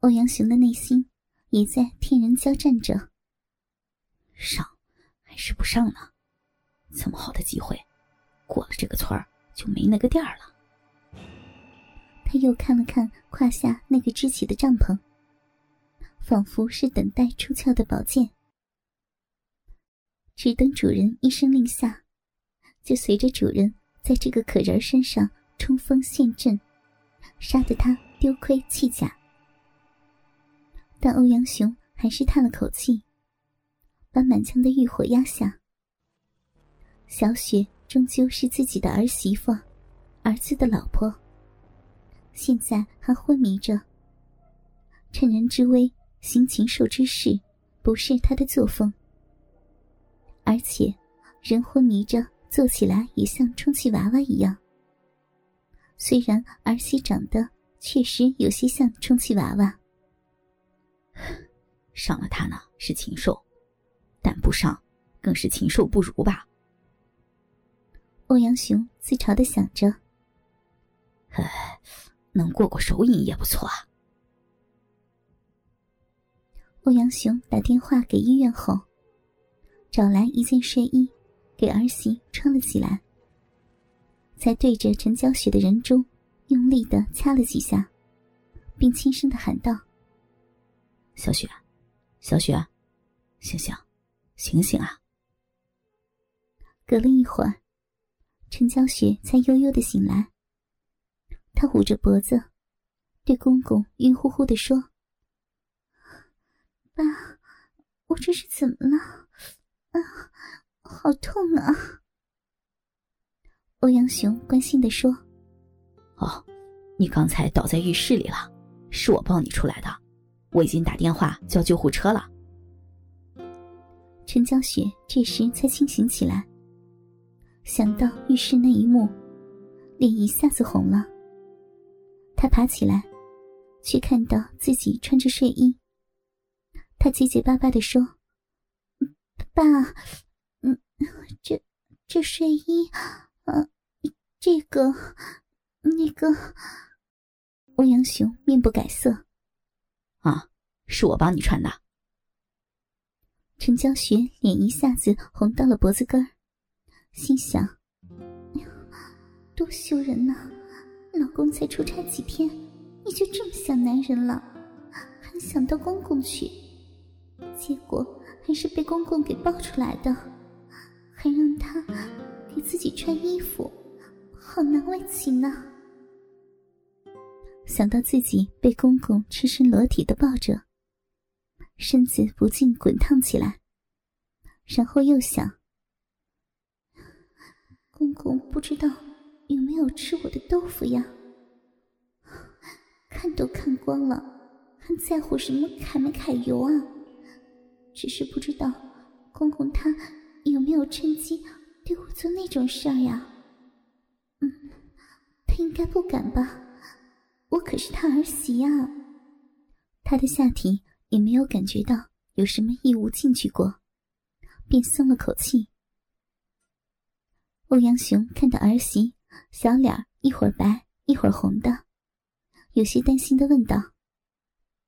欧阳雄的内心也在天人交战着。上还是不上呢？这么好的机会，过了这个村儿就没那个店儿了。他又看了看胯下那个支起的帐篷，仿佛是等待出鞘的宝剑。只等主人一声令下，就随着主人在这个可人身上冲锋陷阵，杀得他丢盔弃甲。但欧阳雄还是叹了口气，把满腔的欲火压下。小雪终究是自己的儿媳妇，儿子的老婆，现在还昏迷着，趁人之危行禽兽之事，不是他的作风。而且，人昏迷着坐起来也像充气娃娃一样。虽然儿媳长得确实有些像充气娃娃，上了他呢是禽兽，但不上更是禽兽不如吧？欧阳雄自嘲的想着。唉，能过过手瘾也不错啊。欧阳雄打电话给医院后。找来一件睡衣，给儿媳穿了起来，才对着陈娇雪的人中用力的掐了几下，并轻声的喊道：“小雪，小雪，醒醒，醒醒啊！”隔了一会儿，陈娇雪才悠悠的醒来。她捂着脖子，对公公晕乎乎的说：“爸，我这是怎么了？”啊，好痛啊！欧阳雄关心的说：“哦，你刚才倒在浴室里了，是我抱你出来的，我已经打电话叫救护车了。”陈娇雪这时才清醒起来，想到浴室那一幕，脸一下子红了。她爬起来，却看到自己穿着睡衣，她结结巴巴的说。爸，嗯，这这睡衣，呃，这个那个，欧阳雄面不改色。啊，是我帮你穿的。陈娇雪脸一下子红到了脖子根，心想：哎呀，多羞人呐！老公才出差几天，你就这么想男人了，还想到公公去，结果。还是被公公给抱出来的，还让他给自己穿衣服，好难为情呢。想到自己被公公赤身裸体的抱着，身子不禁滚烫起来。然后又想，公公不知道有没有吃我的豆腐呀？看都看光了，还在乎什么揩没揩油啊？只是不知道公公他有没有趁机对我做那种事儿呀？嗯，他应该不敢吧？是他儿媳呀。他的下体也没有感觉到有什么异物进去过，便松了口气。欧阳雄看到儿媳小脸一会儿白一会儿红的，有些担心的问道：“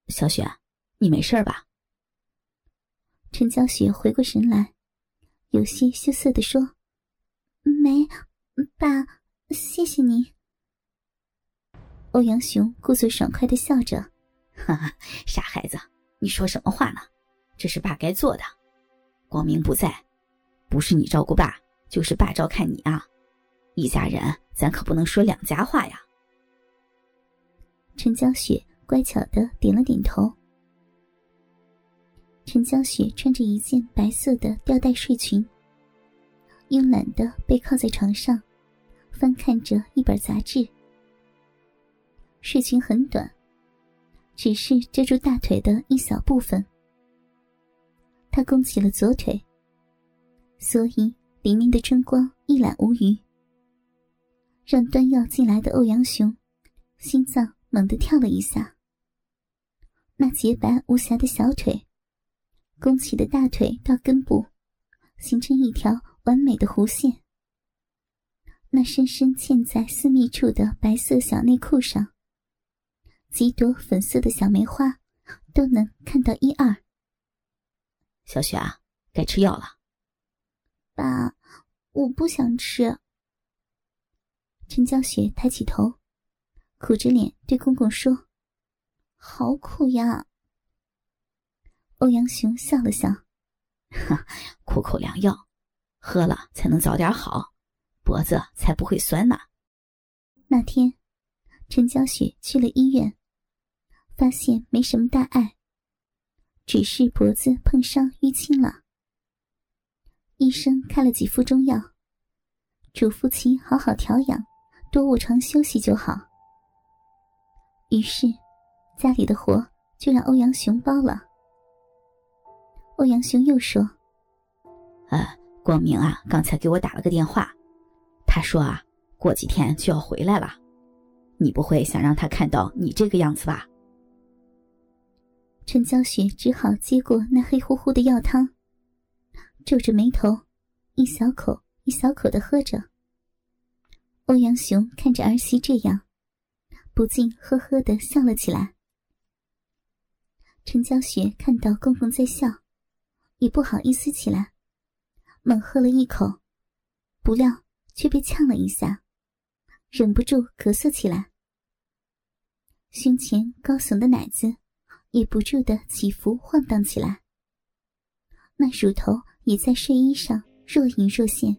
小雪，你没事吧？”陈娇雪回过神来，有些羞涩的说：“没，爸，谢谢你。”欧阳雄故作爽快的笑着：“哈哈，傻孩子，你说什么话呢？这是爸该做的。光明不在，不是你照顾爸，就是爸照看你啊！一家人，咱可不能说两家话呀。”陈娇雪乖巧的点了点头。陈娇雪穿着一件白色的吊带睡裙，慵懒的背靠在床上，翻看着一本杂志。睡裙很短，只是遮住大腿的一小部分。他弓起了左腿，所以里面的春光一览无余，让端药进来的欧阳雄心脏猛地跳了一下。那洁白无瑕的小腿。弓起的大腿到根部，形成一条完美的弧线。那深深嵌在私密处的白色小内裤上，几朵粉色的小梅花都能看到一二。小雪啊，该吃药了。爸，我不想吃。陈娇雪抬起头，苦着脸对公公说：“好苦呀。”欧阳雄笑了笑：“哈，苦口良药，喝了才能早点好，脖子才不会酸呢。”那天，陈娇雪去了医院，发现没什么大碍，只是脖子碰伤淤青了。医生开了几副中药，嘱咐其好好调养。多卧床休息就好。于是，家里的活就让欧阳雄包了。欧阳雄又说：“呃，光明啊，刚才给我打了个电话，他说啊，过几天就要回来了。你不会想让他看到你这个样子吧？”陈娇雪只好接过那黑乎乎的药汤，皱着眉头，一小口一小口的喝着。欧阳雄看着儿媳这样，不禁呵呵的笑了起来。陈娇雪看到公公在笑，也不好意思起来，猛喝了一口，不料却被呛了一下，忍不住咳嗽起来。胸前高耸的奶子也不住的起伏晃荡起来，那乳头也在睡衣上若隐若现。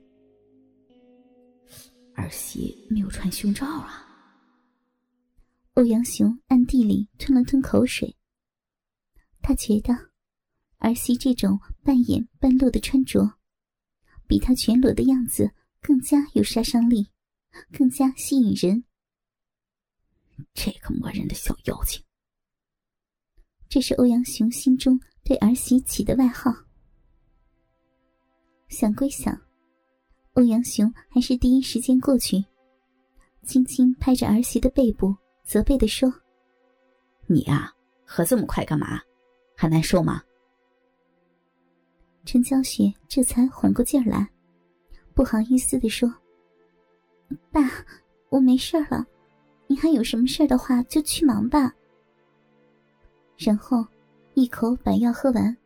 儿媳没有穿胸罩啊！欧阳雄暗地里吞了吞口水。他觉得，儿媳这种半掩半露的穿着，比他全裸的样子更加有杀伤力，更加吸引人。这个磨人的小妖精，这是欧阳雄心中对儿媳起的外号。想归想。欧阳雄还是第一时间过去，轻轻拍着儿媳的背部，责备的说：“你啊，喝这么快干嘛？还难受吗？”陈娇雪这才缓过劲儿来，不好意思的说：“爸，我没事了，你还有什么事的话就去忙吧。”然后一口把药喝完，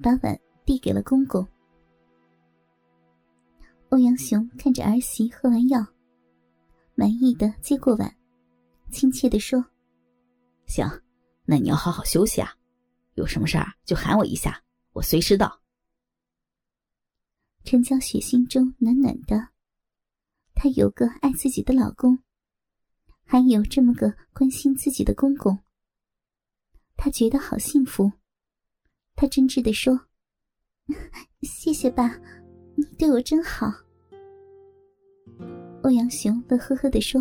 把碗递给了公公。欧阳雄看着儿媳喝完药，满意的接过碗，亲切的说：“行，那你要好好休息啊，有什么事儿就喊我一下，我随时到。”陈娇雪心中暖暖的，她有个爱自己的老公，还有这么个关心自己的公公，他觉得好幸福。他真挚的说：“谢谢爸。”你对我真好，欧阳雄乐呵呵的说：“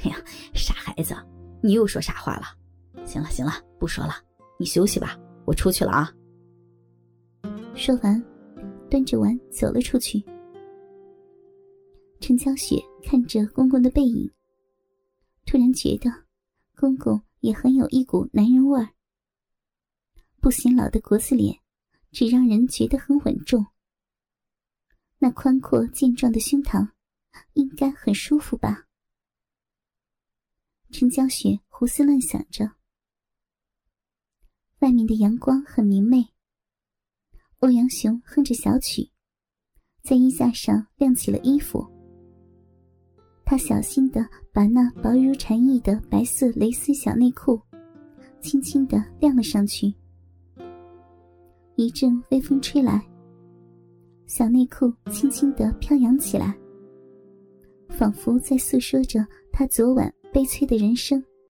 哎呀，傻孩子，你又说傻话了。行了行了，不说了，你休息吧，我出去了啊。”说完，端着碗走了出去。陈娇雪看着公公的背影，突然觉得公公也很有一股男人味儿，不显老的国字脸，只让人觉得很稳重。那宽阔健壮的胸膛，应该很舒服吧？陈娇雪胡思乱想着。外面的阳光很明媚。欧阳雄哼着小曲，在衣架上晾起了衣服。他小心的把那薄如蝉翼的白色蕾丝小内裤，轻轻的晾了上去。一阵微风吹来。小内裤轻轻的飘扬起来，仿佛在诉说着他昨晚悲催的人生。